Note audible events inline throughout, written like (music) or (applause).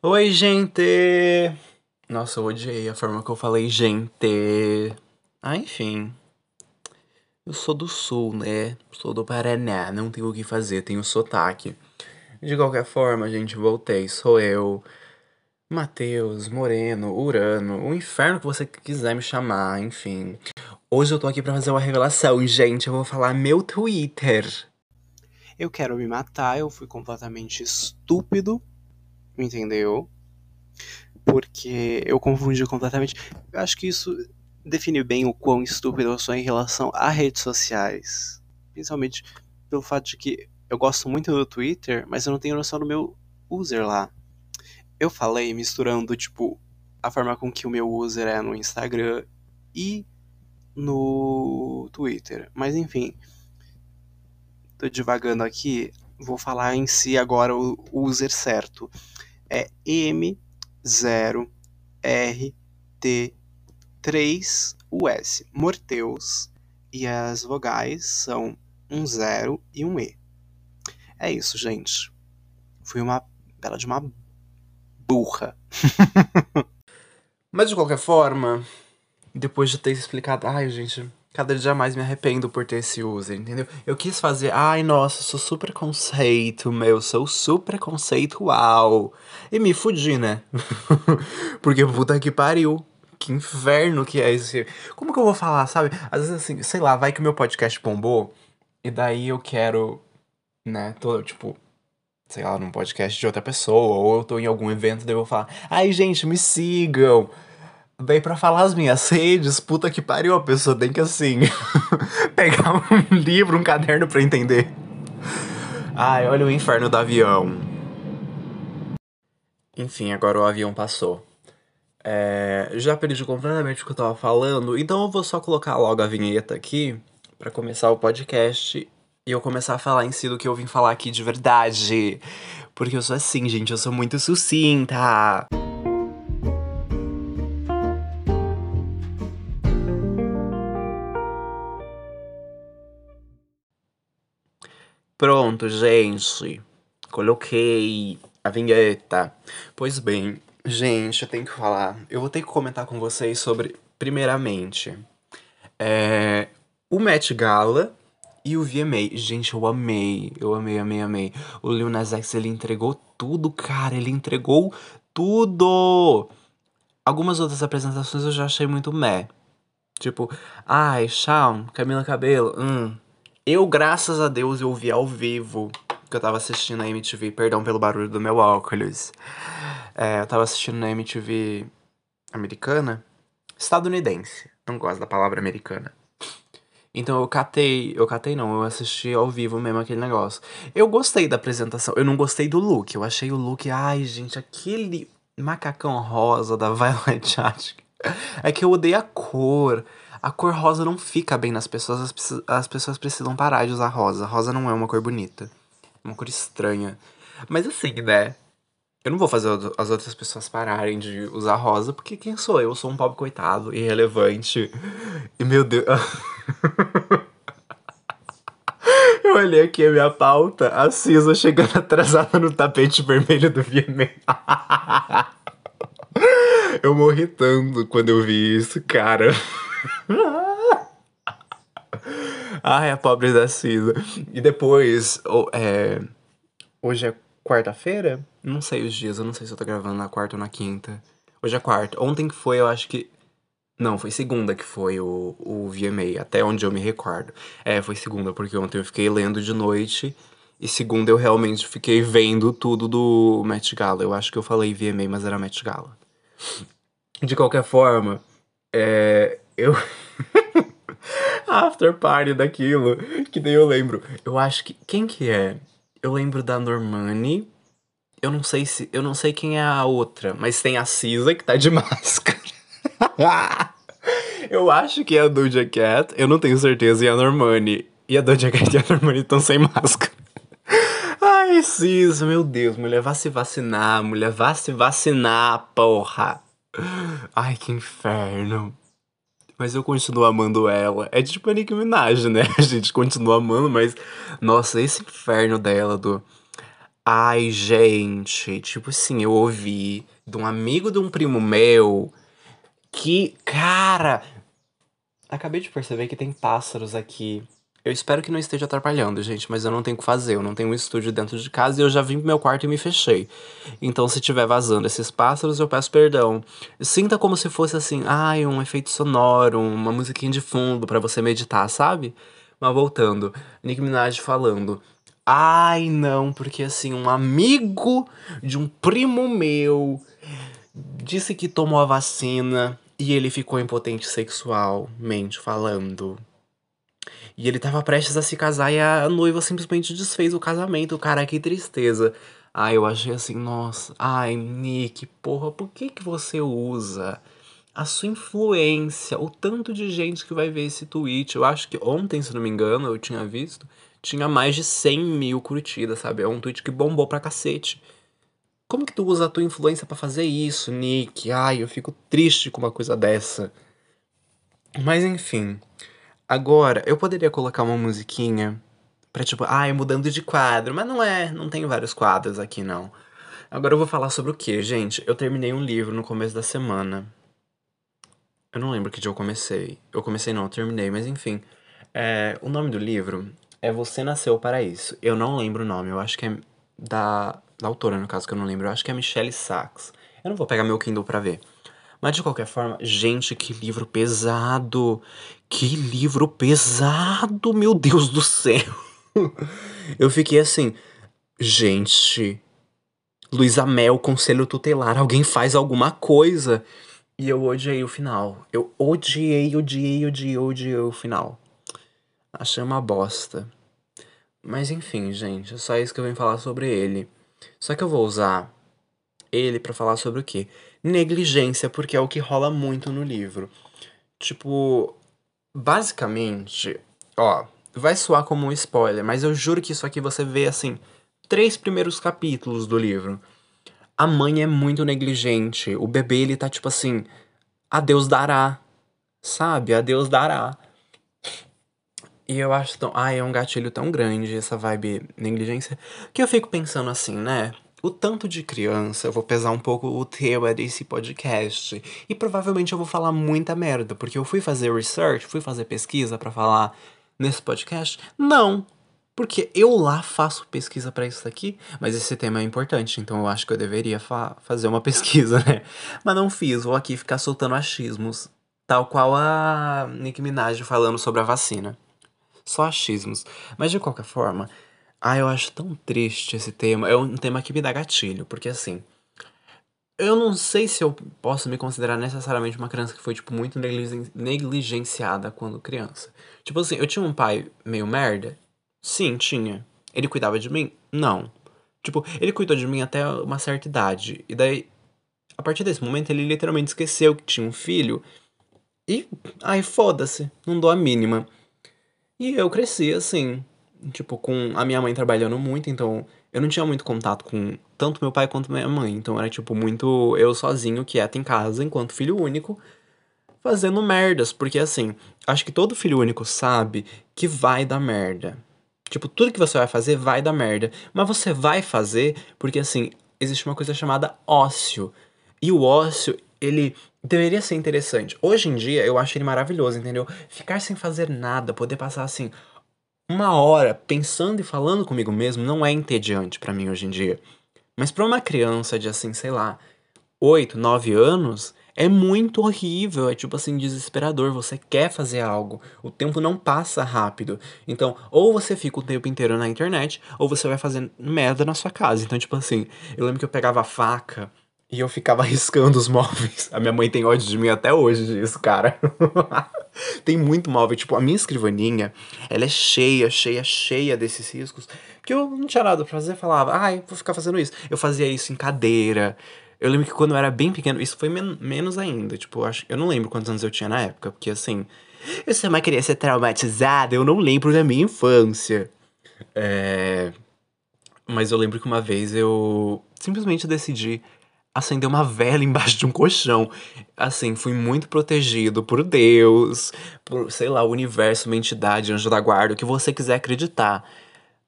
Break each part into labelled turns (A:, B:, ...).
A: Oi, gente! Nossa, eu odiei a forma que eu falei, gente. Ah, enfim. Eu sou do sul, né? Sou do Paraná, não tenho o que fazer, tenho sotaque. De qualquer forma, gente, voltei. Sou eu, Matheus, Moreno, Urano, o inferno que você quiser me chamar, enfim. Hoje eu tô aqui pra fazer uma revelação, gente. Eu vou falar meu Twitter.
B: Eu quero me matar, eu fui completamente estúpido, entendeu? Porque eu confundi completamente. Eu acho que isso define bem o quão estúpido eu sou em relação a redes sociais. Principalmente pelo fato de que eu gosto muito do Twitter, mas eu não tenho noção do meu user lá. Eu falei misturando, tipo, a forma com que o meu user é no Instagram e no Twitter. Mas enfim, tô divagando aqui. Vou falar em si agora o user certo. É M0RT3US. Morteus. E as vogais são um zero e um E. É isso, gente. Fui uma bela de uma burra. (laughs)
A: Mas de qualquer forma, depois de ter explicado, ai, gente, cada dia mais me arrependo por ter esse user, entendeu? Eu quis fazer, ai, nossa, sou super conceito, meu, sou super conceitual. E me fudi, né? (laughs) Porque puta que pariu. Que inferno que é esse. Como que eu vou falar, sabe? Às vezes assim, sei lá, vai que o meu podcast bombou. E daí eu quero, né, tô, tipo, sei lá, num podcast de outra pessoa, ou eu tô em algum evento, daí eu vou falar, ai gente, me sigam. Daí pra falar as minhas redes, puta que pariu, a pessoa tem que assim, (laughs) pegar um livro, um caderno pra entender. Ai, olha o inferno do avião. Enfim, agora o avião passou. É, já perdi completamente o que eu tava falando, então eu vou só colocar logo a vinheta aqui para começar o podcast e eu começar a falar em si do que eu vim falar aqui de verdade. Porque eu sou assim, gente, eu sou muito sucinta. Pronto, gente. Coloquei a vinheta. Pois bem, gente, eu tenho que falar. Eu vou ter que comentar com vocês sobre, primeiramente, é, o Met Gala e o VMA. Gente, eu amei. Eu amei, amei, amei. O Lil Nas X, ele entregou tudo, cara. Ele entregou tudo. Algumas outras apresentações eu já achei muito meh. Tipo, ai, Shawn, Camila Cabelo, hum. Eu, graças a Deus, eu vi ao vivo que eu tava assistindo na MTV. Perdão pelo barulho do meu óculos. É, eu tava assistindo na MTV americana. Estadunidense. Não gosto da palavra americana. Então eu catei, eu catei não, eu assisti ao vivo mesmo aquele negócio. Eu gostei da apresentação, eu não gostei do look. Eu achei o look, ai gente, aquele macacão rosa da (laughs) Violet Chachki. É que eu odeio a cor. A cor rosa não fica bem nas pessoas, as, as pessoas precisam parar de usar rosa. Rosa não é uma cor bonita. É uma cor estranha. Mas assim, né? Eu não vou fazer as outras pessoas pararem de usar rosa, porque quem sou eu? Eu sou um pobre coitado, irrelevante. E meu Deus. (laughs) Eu olhei aqui a minha pauta, a Cisa chegando atrasada no tapete vermelho do VMA. (laughs) Eu morri tanto quando eu vi isso, cara. (laughs) Ai, a pobre da Cisa. E depois, é, hoje é quarta-feira? Não sei os dias, eu não sei se eu tô gravando na quarta ou na quinta. Hoje é quarta. Ontem que foi, eu acho que. Não, foi segunda que foi o, o VMA, até onde eu me recordo. É, foi segunda, porque ontem eu fiquei lendo de noite. E segunda eu realmente fiquei vendo tudo do Met Gala. Eu acho que eu falei VMA, mas era Met Gala. De qualquer forma, é. Eu. (laughs) After party daquilo. Que daí eu lembro. Eu acho que. Quem que é? Eu lembro da Normani. Eu não sei se. Eu não sei quem é a outra, mas tem a Cisa que tá de (laughs) máscara. eu acho que é a Doja Cat. Eu não tenho certeza. E a Normani. E a Doja Cat e a Normani estão sem máscara. Ai, Cisa, meu Deus. Mulher vá se vacinar. Mulher vá se vacinar, porra. Ai, que inferno. Mas eu continuo amando ela. É tipo a Nicki Minaj, né? (laughs) A gente continua amando, mas. Nossa, esse inferno dela do. Ai, gente, tipo assim, eu ouvi de um amigo de um primo meu que, cara, acabei de perceber que tem pássaros aqui. Eu espero que não esteja atrapalhando, gente, mas eu não tenho o que fazer. Eu não tenho um estúdio dentro de casa e eu já vim pro meu quarto e me fechei. Então, se tiver vazando esses pássaros, eu peço perdão. Sinta como se fosse assim, ai, um efeito sonoro, uma musiquinha de fundo para você meditar, sabe? Mas voltando, Nick Minaj falando. Ai, não, porque assim, um amigo de um primo meu disse que tomou a vacina e ele ficou impotente sexualmente falando. E ele tava prestes a se casar e a noiva simplesmente desfez o casamento. Cara, que tristeza. Ai, eu achei assim, nossa. Ai, Nick, porra, por que que você usa a sua influência, o tanto de gente que vai ver esse tweet? Eu acho que ontem, se não me engano, eu tinha visto tinha mais de 100 mil curtidas, sabe? É um tweet que bombou pra cacete. Como que tu usa a tua influência para fazer isso, Nick? Ai, eu fico triste com uma coisa dessa. Mas enfim. Agora, eu poderia colocar uma musiquinha pra tipo, ai, mudando de quadro. Mas não é, não tem vários quadros aqui não. Agora eu vou falar sobre o que, gente? Eu terminei um livro no começo da semana. Eu não lembro que dia eu comecei. Eu comecei não, eu terminei, mas enfim. É, o nome do livro é Você Nasceu para Isso. Eu não lembro o nome, eu acho que é da, da autora, no caso, que eu não lembro. Eu acho que é Michelle Sachs. Eu não vou pegar meu Kindle pra ver. Mas de qualquer forma, gente, que livro pesado! Que livro pesado, meu Deus do céu! (laughs) eu fiquei assim, gente, Luísa Mel, conselho tutelar, alguém faz alguma coisa. E eu odiei o final. Eu odiei, odiei, odiei, odiei o final. Achei uma bosta. Mas enfim, gente, é só isso que eu venho falar sobre ele. Só que eu vou usar ele para falar sobre o quê? Negligência, porque é o que rola muito no livro. Tipo, basicamente, ó, vai soar como um spoiler, mas eu juro que isso aqui você vê assim, três primeiros capítulos do livro. A mãe é muito negligente, o bebê ele tá tipo assim, a Deus dará, sabe? A Deus dará. E eu acho tão. Ai, é um gatilho tão grande essa vibe negligência. Que eu fico pensando assim, né? O tanto de criança, eu vou pesar um pouco o tema desse podcast. E provavelmente eu vou falar muita merda, porque eu fui fazer research, fui fazer pesquisa para falar nesse podcast. Não, porque eu lá faço pesquisa para isso aqui, mas esse tema é importante, então eu acho que eu deveria fa fazer uma (laughs) pesquisa, né? Mas não fiz, vou aqui ficar soltando achismos, tal qual a Nicki Minaj falando sobre a vacina só achismos. Mas de qualquer forma, ah, eu acho tão triste esse tema. É um tema que me dá gatilho, porque assim. Eu não sei se eu posso me considerar necessariamente uma criança que foi, tipo, muito negligenciada quando criança. Tipo assim, eu tinha um pai meio merda? Sim, tinha. Ele cuidava de mim? Não. Tipo, ele cuidou de mim até uma certa idade. E daí, a partir desse momento, ele literalmente esqueceu que tinha um filho. E, ai, foda-se, não dou a mínima. E eu cresci assim, tipo, com a minha mãe trabalhando muito, então eu não tinha muito contato com tanto meu pai quanto minha mãe. Então era, tipo, muito eu sozinho, quieto em casa, enquanto filho único, fazendo merdas. Porque, assim, acho que todo filho único sabe que vai dar merda. Tipo, tudo que você vai fazer vai dar merda. Mas você vai fazer porque, assim, existe uma coisa chamada ócio. E o ócio, ele deveria ser interessante. Hoje em dia, eu acho ele maravilhoso, entendeu? Ficar sem fazer nada, poder passar assim uma hora pensando e falando comigo mesmo não é entediante para mim hoje em dia. Mas para uma criança de assim, sei lá, 8, 9 anos, é muito horrível, é tipo assim desesperador, você quer fazer algo, o tempo não passa rápido. Então, ou você fica o tempo inteiro na internet, ou você vai fazer merda na sua casa. Então, tipo assim, eu lembro que eu pegava a faca e eu ficava (laughs) riscando os móveis. A minha mãe tem ódio de mim até hoje disso, cara. (laughs) tem muito móvel. Tipo, a minha escrivaninha, ela é cheia, cheia, cheia desses riscos. Porque eu não tinha nada pra fazer. Falava, ai, vou ficar fazendo isso. Eu fazia isso em cadeira. Eu lembro que quando eu era bem pequeno, isso foi men menos ainda. Tipo, eu, acho, eu não lembro quantos anos eu tinha na época. Porque assim, eu sou uma criança traumatizada, eu não lembro da minha infância. É... Mas eu lembro que uma vez eu simplesmente decidi acender uma vela embaixo de um colchão. Assim, fui muito protegido por Deus, por, sei lá, o universo, uma entidade, anjo da guarda, o que você quiser acreditar.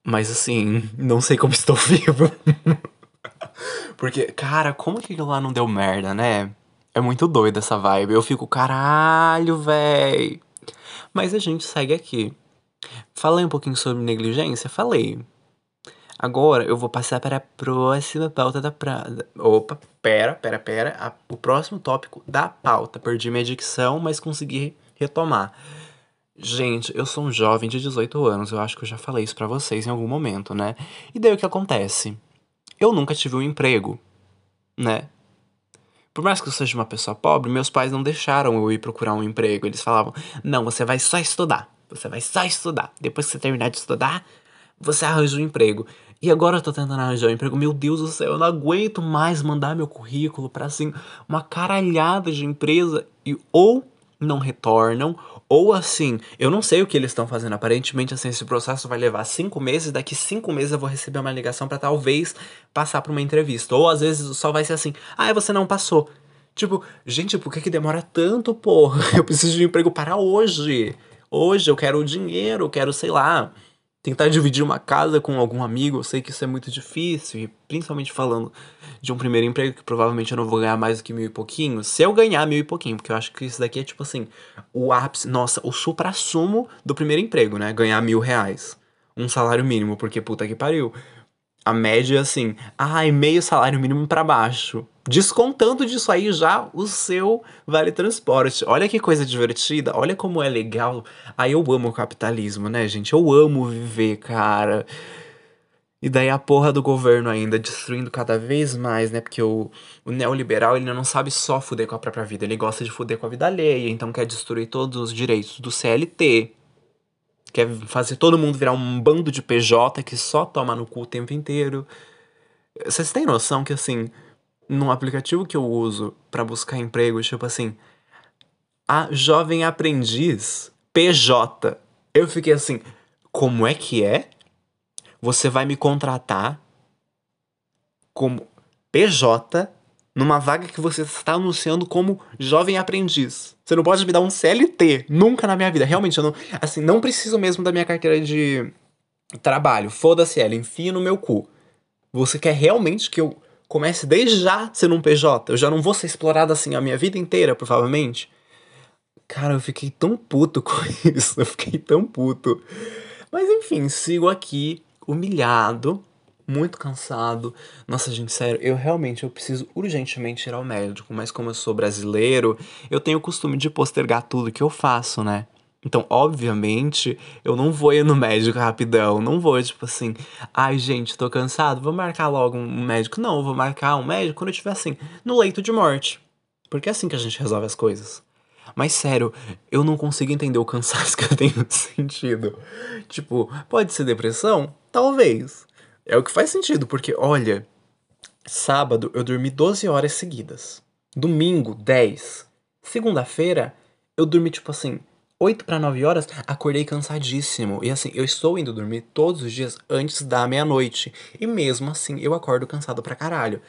A: Mas assim, não sei como estou (laughs) vivo. Porque, cara, como que lá não deu merda, né? É muito doido essa vibe. Eu fico, caralho, véi. Mas a gente segue aqui. Falei um pouquinho sobre negligência? Falei. Agora eu vou passar para a próxima pauta da praia. Opa, pera, pera, pera. A, o próximo tópico da pauta. Perdi minha dicção, mas consegui retomar. Gente, eu sou um jovem de 18 anos. Eu acho que eu já falei isso para vocês em algum momento, né? E daí o que acontece? Eu nunca tive um emprego, né? Por mais que eu seja uma pessoa pobre, meus pais não deixaram eu ir procurar um emprego. Eles falavam: não, você vai só estudar. Você vai só estudar. Depois que você terminar de estudar, você arranja um emprego. E agora eu tô tentando arranjar um emprego. Meu Deus do céu, eu não aguento mais mandar meu currículo para assim uma caralhada de empresa e ou não retornam, ou assim, eu não sei o que eles estão fazendo. Aparentemente, assim, esse processo vai levar cinco meses. Daqui cinco meses eu vou receber uma ligação para talvez passar para uma entrevista. Ou às vezes só vai ser assim: ah, você não passou. Tipo, gente, por que, que demora tanto, porra? (laughs) Eu preciso de um emprego para hoje. Hoje eu quero o dinheiro, eu quero, sei lá, tentar dividir uma casa com algum amigo. Eu sei que isso é muito difícil, e principalmente falando de um primeiro emprego que provavelmente eu não vou ganhar mais do que mil e pouquinho. Se eu ganhar mil e pouquinho, porque eu acho que isso daqui é tipo assim, o ápice, nossa, o supra-sumo do primeiro emprego, né? Ganhar mil reais. Um salário mínimo, porque puta que pariu. A média é assim, ai, meio salário mínimo para baixo. Descontando disso aí já o seu vale transporte. Olha que coisa divertida, olha como é legal. Aí eu amo o capitalismo, né, gente? Eu amo viver, cara. E daí a porra do governo ainda destruindo cada vez mais, né? Porque o, o neoliberal ele não sabe só fuder com a própria vida, ele gosta de fuder com a vida alheia, então quer destruir todos os direitos do CLT, quer fazer todo mundo virar um bando de PJ que só toma no cu o tempo inteiro. Vocês têm noção que, assim, num aplicativo que eu uso para buscar emprego, tipo assim, a jovem aprendiz PJ, eu fiquei assim, como é que é? Você vai me contratar como PJ numa vaga que você está anunciando como jovem aprendiz. Você não pode me dar um CLT, nunca na minha vida. Realmente, eu não, assim, não preciso mesmo da minha carteira de trabalho. Foda-se ela, enfia no meu cu. Você quer realmente que eu comece desde já sendo um PJ? Eu já não vou ser explorado assim a minha vida inteira, provavelmente. Cara, eu fiquei tão puto (laughs) com isso. Eu fiquei tão puto. Mas enfim, sigo aqui humilhado muito cansado. Nossa, gente, sério, eu realmente eu preciso urgentemente ir ao médico, mas como eu sou brasileiro, eu tenho o costume de postergar tudo que eu faço, né? Então, obviamente, eu não vou ir no médico rapidão, não vou, tipo assim, ai, gente, tô cansado, vou marcar logo um médico. Não, eu vou marcar um médico quando eu estiver assim, no leito de morte. Porque é assim que a gente resolve as coisas. Mas sério, eu não consigo entender o cansaço (laughs) que eu tenho sentido. Tipo, pode ser depressão? Talvez. É o que faz sentido, porque olha, sábado eu dormi 12 horas seguidas. Domingo, 10. Segunda-feira, eu dormi tipo assim, 8 para 9 horas, acordei cansadíssimo. E assim, eu estou indo dormir todos os dias antes da meia-noite. E mesmo assim, eu acordo cansado pra caralho.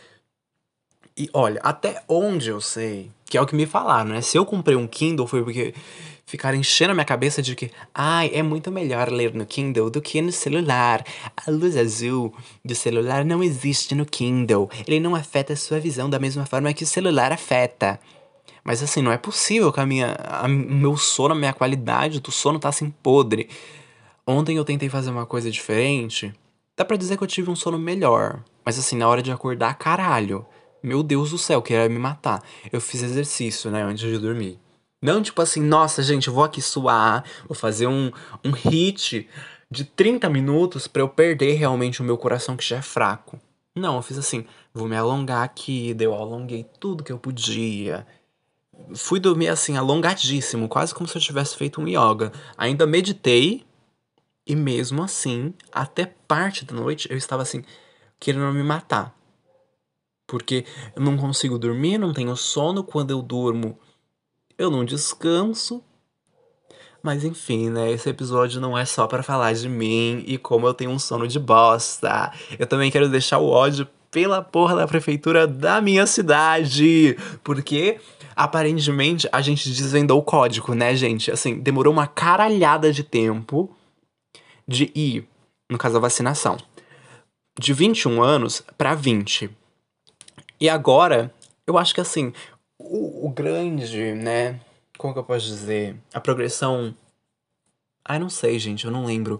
A: E olha, até onde eu sei, que é o que me falaram, né? Se eu comprei um Kindle foi porque ficar enchendo a minha cabeça de que, ai, é muito melhor ler no Kindle do que no celular. A luz azul do celular não existe no Kindle. Ele não afeta a sua visão da mesma forma que o celular afeta. Mas assim, não é possível que a minha, a, meu sono, a minha qualidade do sono tá assim podre. Ontem eu tentei fazer uma coisa diferente. Dá pra dizer que eu tive um sono melhor. Mas assim, na hora de acordar, caralho. Meu Deus do céu, queria me matar. Eu fiz exercício, né, antes de dormir. Não tipo assim, nossa, gente, vou aqui suar, vou fazer um, um hit de 30 minutos para eu perder realmente o meu coração que já é fraco. Não, eu fiz assim, vou me alongar aqui, daí eu alonguei tudo que eu podia. Fui dormir assim, alongadíssimo, quase como se eu tivesse feito um yoga. Ainda meditei, e mesmo assim, até parte da noite, eu estava assim, querendo me matar. Porque eu não consigo dormir, não tenho sono, quando eu durmo eu não descanso. Mas enfim, né? Esse episódio não é só para falar de mim e como eu tenho um sono de bosta. Eu também quero deixar o ódio pela porra da prefeitura da minha cidade. Porque aparentemente a gente desvendou o código, né, gente? Assim, demorou uma caralhada de tempo de ir no caso da vacinação. De 21 anos para 20. E agora, eu acho que assim, o, o grande, né? Como que eu posso dizer? A progressão. Ai, não sei, gente, eu não lembro.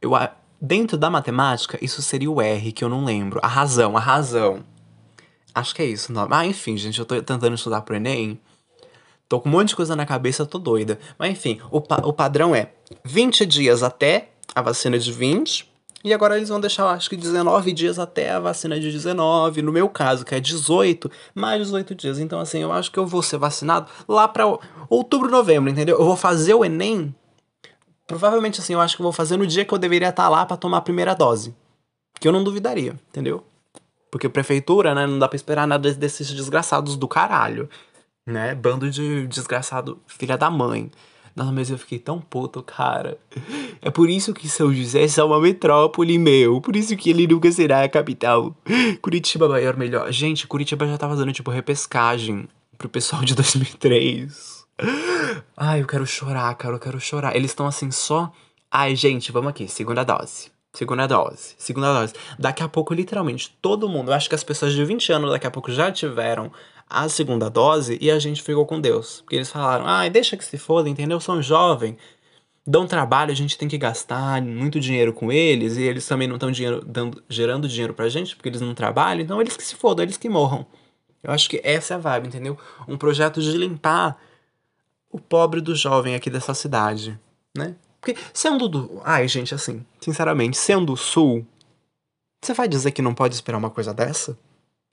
A: Eu, dentro da matemática, isso seria o R, que eu não lembro. A razão, a razão. Acho que é isso. Não. Ah, enfim, gente, eu tô tentando estudar pro Enem. Tô com um monte de coisa na cabeça, tô doida. Mas enfim, o, pa o padrão é 20 dias até a vacina de 20. E agora eles vão deixar, acho que 19 dias até a vacina de 19. No meu caso, que é 18, mais 18 dias. Então, assim, eu acho que eu vou ser vacinado lá pra outubro, novembro, entendeu? Eu vou fazer o Enem. Provavelmente, assim, eu acho que eu vou fazer no dia que eu deveria estar lá para tomar a primeira dose. Que eu não duvidaria, entendeu? Porque prefeitura, né, não dá pra esperar nada desses desgraçados do caralho. Né? Bando de desgraçado filha da mãe. Nossa, mas eu fiquei tão puto, cara. É por isso que São José é uma metrópole, meu. Por isso que ele nunca será a capital. Curitiba maior melhor. Gente, Curitiba já tá fazendo, tipo, repescagem pro pessoal de (laughs) 2003. Ai, eu quero chorar, cara, eu quero chorar. Eles estão assim só. Ai, gente, vamos aqui, segunda dose. Segunda dose, segunda dose. Daqui a pouco, literalmente, todo mundo, eu acho que as pessoas de 20 anos daqui a pouco já tiveram a segunda dose e a gente ficou com Deus. Porque eles falaram, ai, ah, deixa que se foda, entendeu? São jovens, dão trabalho, a gente tem que gastar muito dinheiro com eles e eles também não estão gerando dinheiro pra gente porque eles não trabalham, então eles que se fodam, eles que morram. Eu acho que essa é a vibe, entendeu? Um projeto de limpar o pobre do jovem aqui dessa cidade, né? Porque sendo do. Ai, gente, assim, sinceramente, sendo do sul, você vai dizer que não pode esperar uma coisa dessa?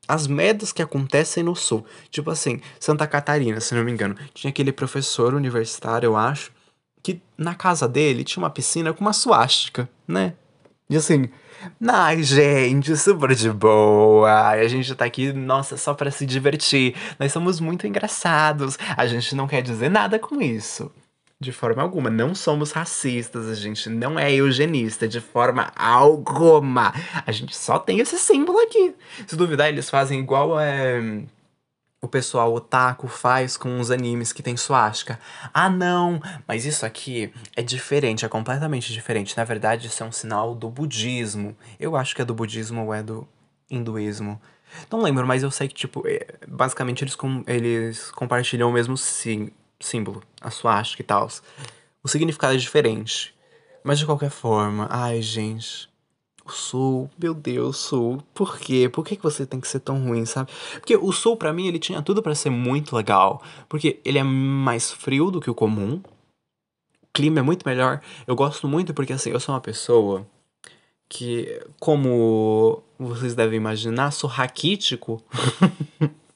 A: As merdas que acontecem no sul. Tipo assim, Santa Catarina, se não me engano. Tinha aquele professor universitário, eu acho, que na casa dele tinha uma piscina com uma suástica, né? E assim, Ai, gente, super de boa. A gente tá aqui, nossa, só para se divertir. Nós somos muito engraçados. A gente não quer dizer nada com isso. De forma alguma. Não somos racistas, a gente não é eugenista de forma alguma. A gente só tem esse símbolo aqui. Se duvidar, eles fazem igual é, o pessoal otaku faz com os animes que tem suástica. Ah, não, mas isso aqui é diferente, é completamente diferente. Na verdade, isso é um sinal do budismo. Eu acho que é do budismo ou é do hinduísmo. Não lembro, mas eu sei que, tipo, é, basicamente eles, com, eles compartilham o mesmo sim, símbolo, a suástica e tal. O significado é diferente. Mas de qualquer forma, ai, gente. O sul, meu Deus, sul. Por quê? Por que, que você tem que ser tão ruim, sabe? Porque o sul, para mim, ele tinha tudo para ser muito legal. Porque ele é mais frio do que o comum. O clima é muito melhor. Eu gosto muito porque, assim, eu sou uma pessoa que, como vocês devem imaginar, sou raquítico. (laughs)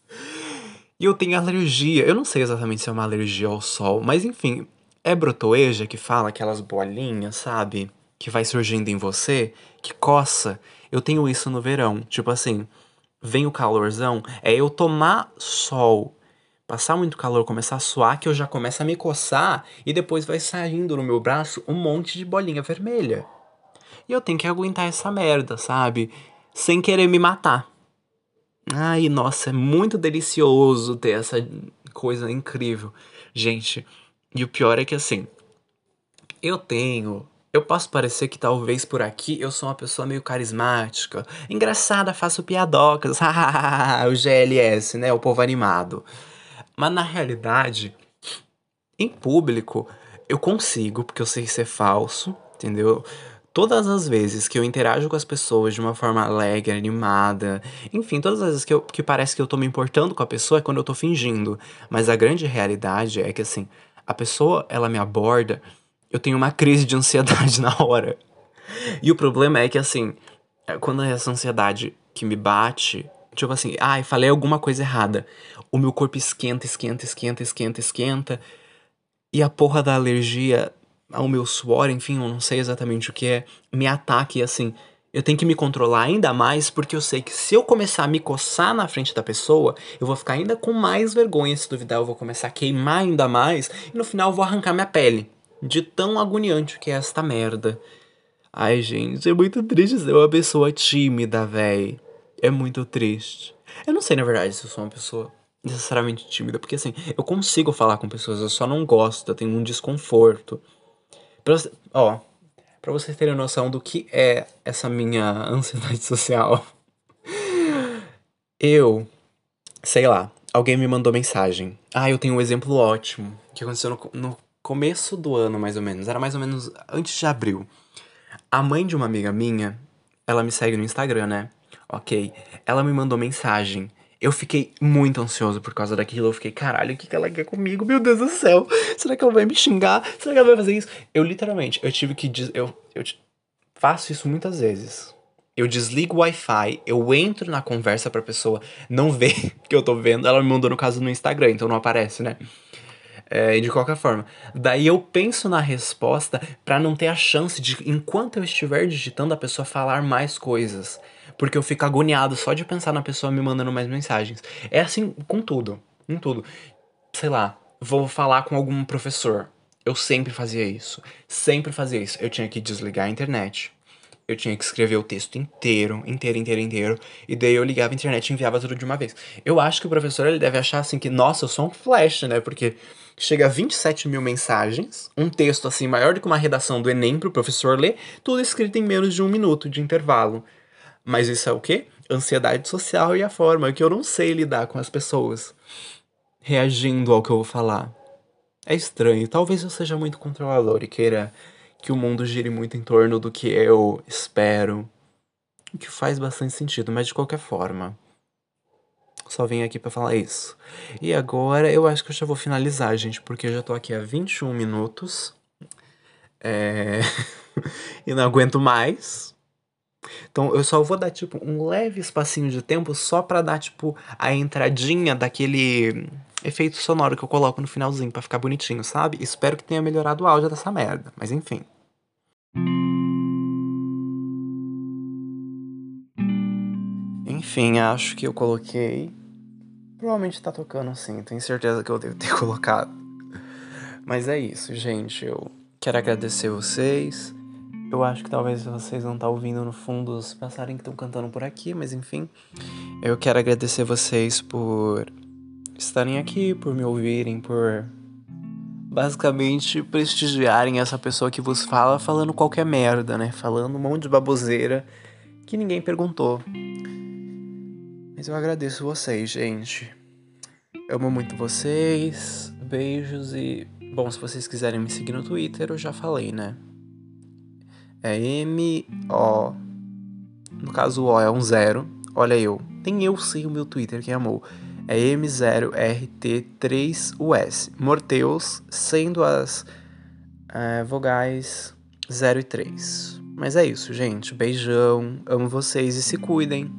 A: E eu tenho alergia. Eu não sei exatamente se é uma alergia ao sol, mas enfim, é brotoeja que fala aquelas bolinhas, sabe? Que vai surgindo em você, que coça. Eu tenho isso no verão. Tipo assim, vem o calorzão, é eu tomar sol, passar muito calor, começar a suar, que eu já começo a me coçar e depois vai saindo no meu braço um monte de bolinha vermelha. E eu tenho que aguentar essa merda, sabe? Sem querer me matar. Ai, nossa, é muito delicioso ter essa coisa incrível. Gente, e o pior é que assim, eu tenho. Eu posso parecer que talvez por aqui eu sou uma pessoa meio carismática, engraçada, faço piadocas, (laughs) o GLS, né? O povo animado. Mas na realidade, em público, eu consigo, porque eu sei ser falso, entendeu? Todas as vezes que eu interajo com as pessoas de uma forma alegre, animada, enfim, todas as vezes que, eu, que parece que eu tô me importando com a pessoa é quando eu tô fingindo. Mas a grande realidade é que, assim, a pessoa, ela me aborda, eu tenho uma crise de ansiedade (laughs) na hora. E o problema é que, assim, é quando essa ansiedade que me bate, tipo assim, ai, ah, falei alguma coisa errada, o meu corpo esquenta, esquenta, esquenta, esquenta, esquenta, e a porra da alergia ao meu suor, enfim, eu não sei exatamente o que é, me ataque assim. Eu tenho que me controlar ainda mais porque eu sei que se eu começar a me coçar na frente da pessoa, eu vou ficar ainda com mais vergonha. Se duvidar, eu vou começar a queimar ainda mais e no final eu vou arrancar minha pele. De tão agoniante que é esta merda. Ai, gente, é muito triste ser uma pessoa tímida, véi. É muito triste. Eu não sei, na verdade, se eu sou uma pessoa necessariamente tímida, porque assim, eu consigo falar com pessoas, eu só não gosto, eu tenho um desconforto. Pra, ó, Pra vocês terem noção do que é essa minha (laughs) ansiedade social. Eu, sei lá, alguém me mandou mensagem. Ah, eu tenho um exemplo ótimo que aconteceu no, no começo do ano, mais ou menos. Era mais ou menos antes de abril. A mãe de uma amiga minha, ela me segue no Instagram, né? Ok. Ela me mandou mensagem. Eu fiquei muito ansioso por causa daquilo. Eu fiquei, caralho, o que, que ela quer comigo? Meu Deus do céu. Será que ela vai me xingar? Será que ela vai fazer isso? Eu literalmente, eu tive que. Des... Eu, eu faço isso muitas vezes. Eu desligo o Wi-Fi, eu entro na conversa pra pessoa não ver (laughs) que eu tô vendo. Ela me mandou, no caso, no Instagram, então não aparece, né? É, de qualquer forma. Daí eu penso na resposta para não ter a chance de, enquanto eu estiver digitando, a pessoa falar mais coisas. Porque eu fico agoniado só de pensar na pessoa me mandando mais mensagens. É assim com tudo. Em tudo. Sei lá, vou falar com algum professor. Eu sempre fazia isso. Sempre fazia isso. Eu tinha que desligar a internet. Eu tinha que escrever o texto inteiro, inteiro, inteiro, inteiro. E daí eu ligava a internet e enviava tudo de uma vez. Eu acho que o professor ele deve achar assim que, nossa, eu sou um flash, né? Porque chega a 27 mil mensagens, um texto assim maior do que uma redação do Enem pro professor ler, tudo escrito em menos de um minuto de intervalo. Mas isso é o quê? Ansiedade social e a forma que eu não sei lidar com as pessoas reagindo ao que eu vou falar. É estranho. Talvez eu seja muito controlador e queira que o mundo gire muito em torno do que eu espero. O que faz bastante sentido, mas de qualquer forma. Só vim aqui para falar isso. E agora eu acho que eu já vou finalizar, gente, porque eu já tô aqui há 21 minutos. É... (laughs) e não aguento mais. Então eu só vou dar tipo um leve espacinho de tempo só para dar tipo a entradinha daquele efeito sonoro que eu coloco no finalzinho para ficar bonitinho, sabe? Espero que tenha melhorado o áudio dessa merda, mas enfim. Enfim, acho que eu coloquei. Provavelmente tá tocando sim, tenho certeza que eu devo ter (laughs) colocado. Mas é isso, gente. Eu quero agradecer vocês. Eu acho que talvez vocês não estão tá ouvindo no fundo os passarinhos que estão cantando por aqui, mas enfim. Eu quero agradecer vocês por estarem aqui, por me ouvirem, por basicamente prestigiarem essa pessoa que vos fala falando qualquer merda, né? Falando um monte de baboseira que ninguém perguntou. Mas eu agradeço vocês, gente. Eu amo muito vocês. Beijos e. Bom, se vocês quiserem me seguir no Twitter, eu já falei, né? É M-O. No caso, o é um zero. Olha eu. Nem eu sei o meu Twitter, quem amou é M0RT3US. Morteus, sendo as é, vogais 0 e 3. Mas é isso, gente. Beijão. Amo vocês e se cuidem.